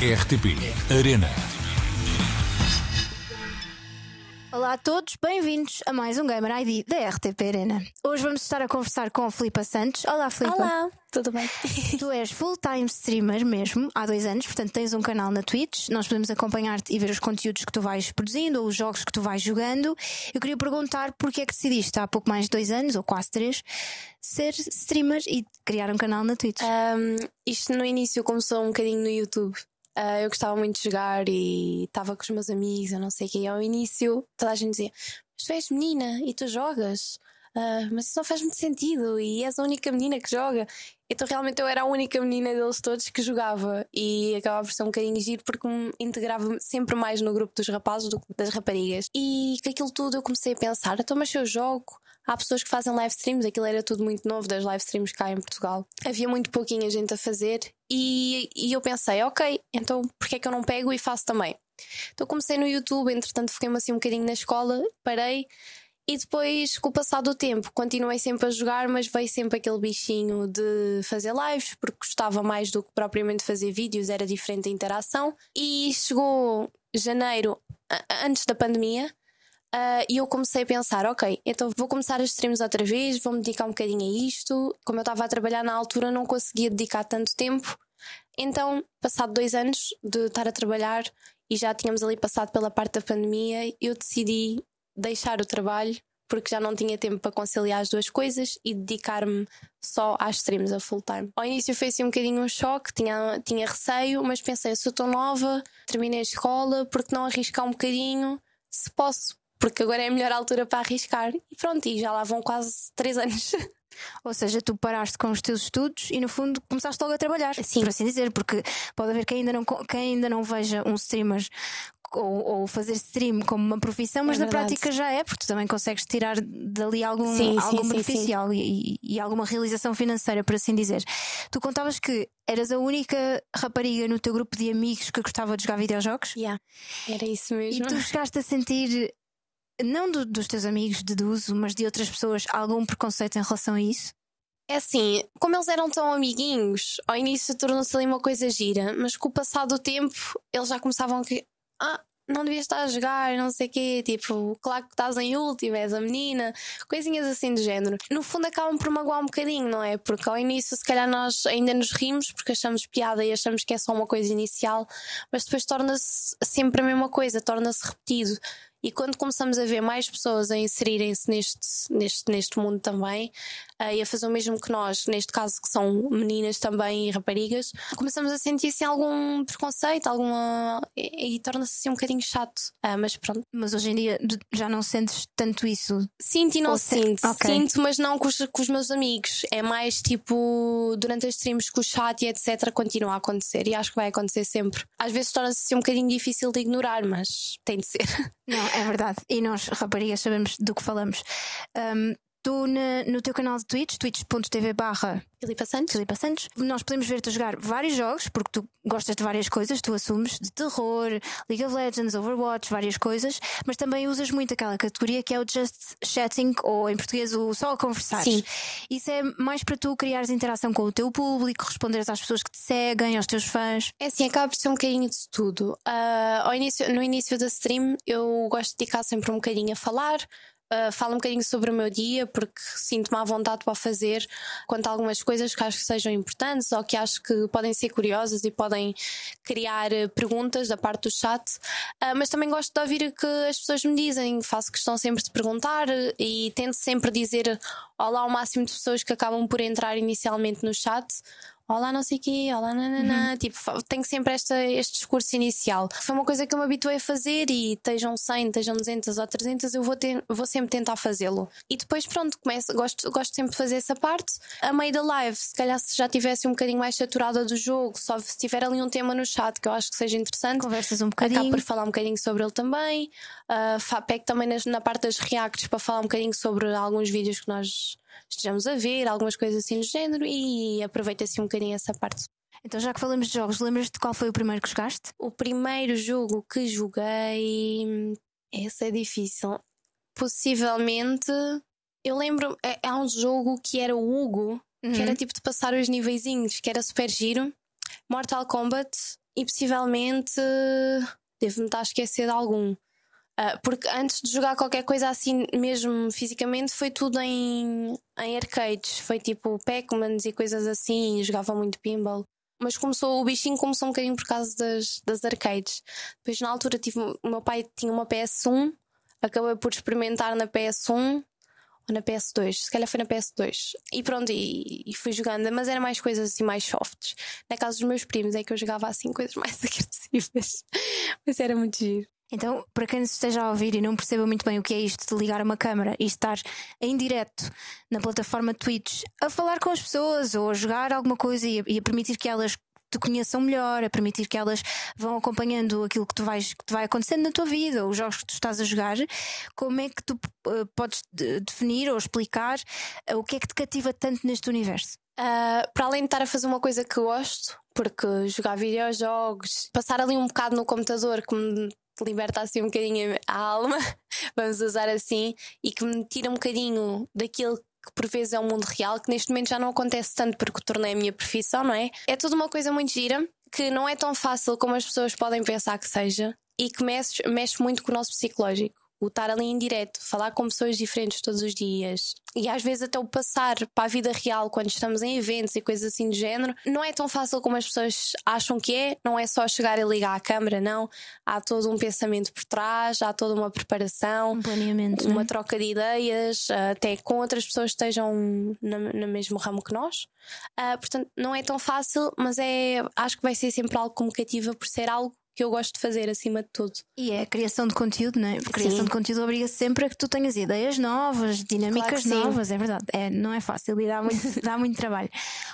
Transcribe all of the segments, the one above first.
RTP Arena. Olá a todos, bem-vindos a mais um Gamer ID da RTP Arena. Hoje vamos estar a conversar com a Filipa Santos. Olá, Filipa. Olá, tudo bem? Tu és full-time streamer mesmo, há dois anos, portanto tens um canal na Twitch. Nós podemos acompanhar-te e ver os conteúdos que tu vais produzindo ou os jogos que tu vais jogando. Eu queria perguntar porque é que decidiste há pouco mais de dois anos, ou quase três, ser streamer e criar um canal na Twitch. Um, isto no início começou um bocadinho no YouTube. Uh, eu gostava muito de jogar e estava com os meus amigos, eu não sei o que. Ao início, toda a gente dizia: Mas tu és menina e tu jogas, uh, mas isso não faz muito sentido e és a única menina que joga. Então, realmente, eu era a única menina deles todos que jogava e acabava por ser um bocadinho giro porque me integrava sempre mais no grupo dos rapazes do que das raparigas. E com aquilo tudo eu comecei a pensar: então, mas se eu jogo, há pessoas que fazem live streams, aquilo era tudo muito novo das live streams cá em Portugal. Havia muito pouquinha gente a fazer e, e eu pensei, ok, então porquê é que eu não pego e faço também? Então comecei no YouTube, entretanto fiquei-me assim um bocadinho na escola, parei e depois, com o passar do tempo, continuei sempre a jogar, mas veio sempre aquele bichinho de fazer lives, porque gostava mais do que propriamente fazer vídeos, era diferente a interação. E chegou janeiro, antes da pandemia, Uh, e eu comecei a pensar, ok, então vou começar as streams outra vez, vou me dedicar um bocadinho a isto. Como eu estava a trabalhar na altura, não conseguia dedicar tanto tempo. Então, passado dois anos de estar a trabalhar e já tínhamos ali passado pela parte da pandemia, eu decidi deixar o trabalho porque já não tinha tempo para conciliar as duas coisas e dedicar-me só às streams a full time. Ao início foi assim um bocadinho um choque, tinha, tinha receio, mas pensei, se eu estou nova, terminei a escola, porque não arriscar um bocadinho? Se posso porque agora é a melhor altura para arriscar. E pronto, e já lá vão quase três anos. Ou seja, tu paraste com os teus estudos e no fundo começaste logo a trabalhar, Sim. por assim dizer, porque pode haver quem ainda não, quem ainda não veja um streamer ou, ou, fazer stream como uma profissão, mas é na prática já é, porque tu também consegues tirar dali algum, sim, algum sim, benefício sim, e, e, alguma realização financeira, por assim dizer. Tu contavas que eras a única rapariga no teu grupo de amigos que gostava de jogar videojogos? Yeah, era isso mesmo. E tu chegaste a sentir não do, dos teus amigos, deduzo, mas de outras pessoas, algum preconceito em relação a isso? É assim, como eles eram tão amiguinhos, ao início tornou-se ali uma coisa gira, mas com o passar do tempo eles já começavam a. Ah, não devias estar a jogar, não sei o quê, tipo, claro que estás em último, és a menina, coisinhas assim do género. No fundo acabam por magoar um bocadinho, não é? Porque ao início, se calhar, nós ainda nos rimos porque achamos piada e achamos que é só uma coisa inicial, mas depois torna-se sempre a mesma coisa, torna-se repetido. E quando começamos a ver mais pessoas a inserirem-se neste, neste, neste mundo também uh, e a fazer o mesmo que nós, neste caso que são meninas também e raparigas, começamos a sentir assim algum preconceito, alguma. e, e torna-se assim um bocadinho chato. Uh, mas pronto. Mas hoje em dia já não sentes tanto isso? Sinto e não Ou sinto. Okay. Sinto, mas não com os, com os meus amigos. É mais tipo durante as streams com o chat e etc. continua a acontecer e acho que vai acontecer sempre. Às vezes torna-se assim um bocadinho difícil de ignorar, mas tem de ser. Não, é verdade. E nós, raparigas, sabemos do que falamos. Um, tu na, no teu canal de Twitch, twitch.tv barra Filipa Santos. Filipa Santos, nós podemos ver-te jogar vários jogos, porque tu gostas de várias coisas, tu assumes de terror, League of Legends, Overwatch, várias coisas, mas também usas muito aquela categoria que é o just chatting, ou em português o só conversar. Sim. Isso é mais para tu criares interação com o teu público, responderes às pessoas que te seguem, aos teus fãs. É assim, acaba por ser um bocadinho de tudo. Uh, início, no início da stream, eu gosto de dedicar sempre um bocadinho a falar, Uh, falo um bocadinho sobre o meu dia, porque sinto-me à vontade para fazer. Quanto a algumas coisas que acho que sejam importantes ou que acho que podem ser curiosas e podem criar uh, perguntas da parte do chat. Uh, mas também gosto de ouvir o que as pessoas me dizem, faço questão sempre de perguntar e tento sempre dizer olá ao máximo de pessoas que acabam por entrar inicialmente no chat olá não sei o quê, olá nananã, uhum. tipo, tenho sempre esta, este discurso inicial. Foi uma coisa que eu me habituei a fazer e estejam 100, estejam 200 ou 300, eu vou, ter, vou sempre tentar fazê-lo. E depois, pronto, começo, gosto, gosto sempre de fazer essa parte. A meio da live, se calhar se já tivesse um bocadinho mais saturada do jogo, só se tiver ali um tema no chat que eu acho que seja interessante, conversas um bocadinho. Acabo por falar um bocadinho sobre ele também. Uh, pego também nas, na parte das reacts para falar um bocadinho sobre alguns vídeos que nós estejamos a ver, algumas coisas assim do género e aproveita assim um bocadinho essa parte. Então, já que falamos de jogos, lembras-te qual foi o primeiro que jogaste? O primeiro jogo que joguei. Esse é difícil. Possivelmente. Eu lembro. É, há um jogo que era o Hugo, uhum. que era tipo de passar os niveizinhos, que era super giro. Mortal Kombat. e possivelmente devo-me estar a esquecer de algum. Uh, porque antes de jogar qualquer coisa assim, mesmo fisicamente, foi tudo em, em arcades. Foi tipo Pac-Mans e coisas assim, jogava muito pinball. Mas começou, o bichinho começou um bocadinho por causa das, das arcades. Depois, na altura, tive, o meu pai tinha uma PS1, acabei por experimentar na PS1 ou na PS2, se calhar foi na PS2. E pronto, e, e, fui jogando, mas era mais coisas assim mais softs. Na casa dos meus primos é que eu jogava assim coisas mais agressivas. mas era muito giro. Então, para quem esteja a ouvir e não perceba muito bem o que é isto de ligar uma câmara e estar em direto na plataforma Twitch a falar com as pessoas ou a jogar alguma coisa e a, e a permitir que elas te conheçam melhor, a permitir que elas vão acompanhando aquilo que tu vais que te vai acontecendo na tua vida, os jogos que tu estás a jogar, como é que tu uh, podes de, definir ou explicar uh, o que é que te cativa tanto neste universo? Uh, para além de estar a fazer uma coisa que gosto, porque jogar videojogos, passar ali um bocado no computador que me liberta assim um bocadinho a alma, vamos usar assim, e que me tira um bocadinho daquilo que por vezes é o um mundo real, que neste momento já não acontece tanto porque tornei a minha profissão, não é? É tudo uma coisa muito gira, que não é tão fácil como as pessoas podem pensar que seja, e que mexe, mexe muito com o nosso psicológico o estar ali em direto, falar com pessoas diferentes todos os dias e às vezes até o passar para a vida real quando estamos em eventos e coisas assim do género, não é tão fácil como as pessoas acham que é, não é só chegar e ligar a câmera, não. Há todo um pensamento por trás, há toda uma preparação, um planeamento, uma né? troca de ideias, até com outras pessoas que estejam no, mesmo ramo que nós. Uh, portanto, não é tão fácil, mas é acho que vai ser sempre algo comunicativo por ser algo que eu gosto de fazer acima de tudo. E é a criação de conteúdo, não é? A criação sim. de conteúdo obriga sempre a que tu tenhas ideias novas, dinâmicas claro novas, é verdade. É, não é fácil e dá muito, dá muito trabalho.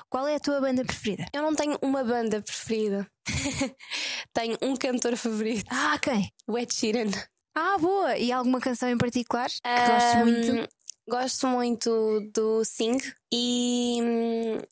Qual é a tua banda preferida? Eu não tenho uma banda preferida. tenho um cantor favorito. Ah, quem? O Ed Sheeran. Ah, boa! E alguma canção em particular que um, gostes muito? Gosto muito do Sing e hum,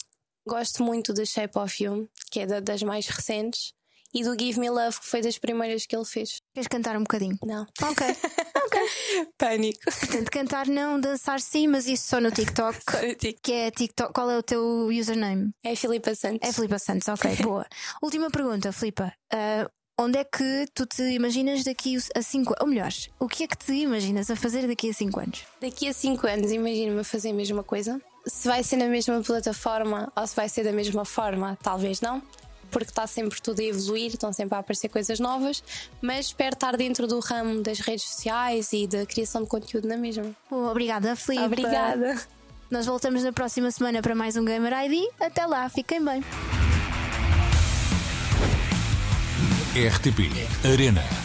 gosto muito do Shape of You, que é da, das mais recentes e do Give Me Love, que foi das primeiras que ele fez. Queres cantar um bocadinho? Não. Ok. Pânico. Portanto, cantar não, dançar sim, mas isso só no TikTok. só no TikTok. Que é TikTok. Qual é o teu username? É Filipa Santos. É Filipa Santos, ok, boa. Última pergunta, Filipa. Uh, onde é que tu te imaginas daqui a 5 Ou melhor, o que é que te imaginas a fazer daqui a 5 anos? Daqui a 5 anos, imagino-me a fazer a mesma coisa. Se vai ser na mesma plataforma ou se vai ser da mesma forma, talvez não porque está sempre tudo a evoluir, estão sempre a aparecer coisas novas, mas espero estar dentro do ramo das redes sociais e da criação de conteúdo na mesma. Obrigada, Filipe. Obrigada. Nós voltamos na próxima semana para mais um Gamer ID. Até lá, fiquem bem. RTP Arena.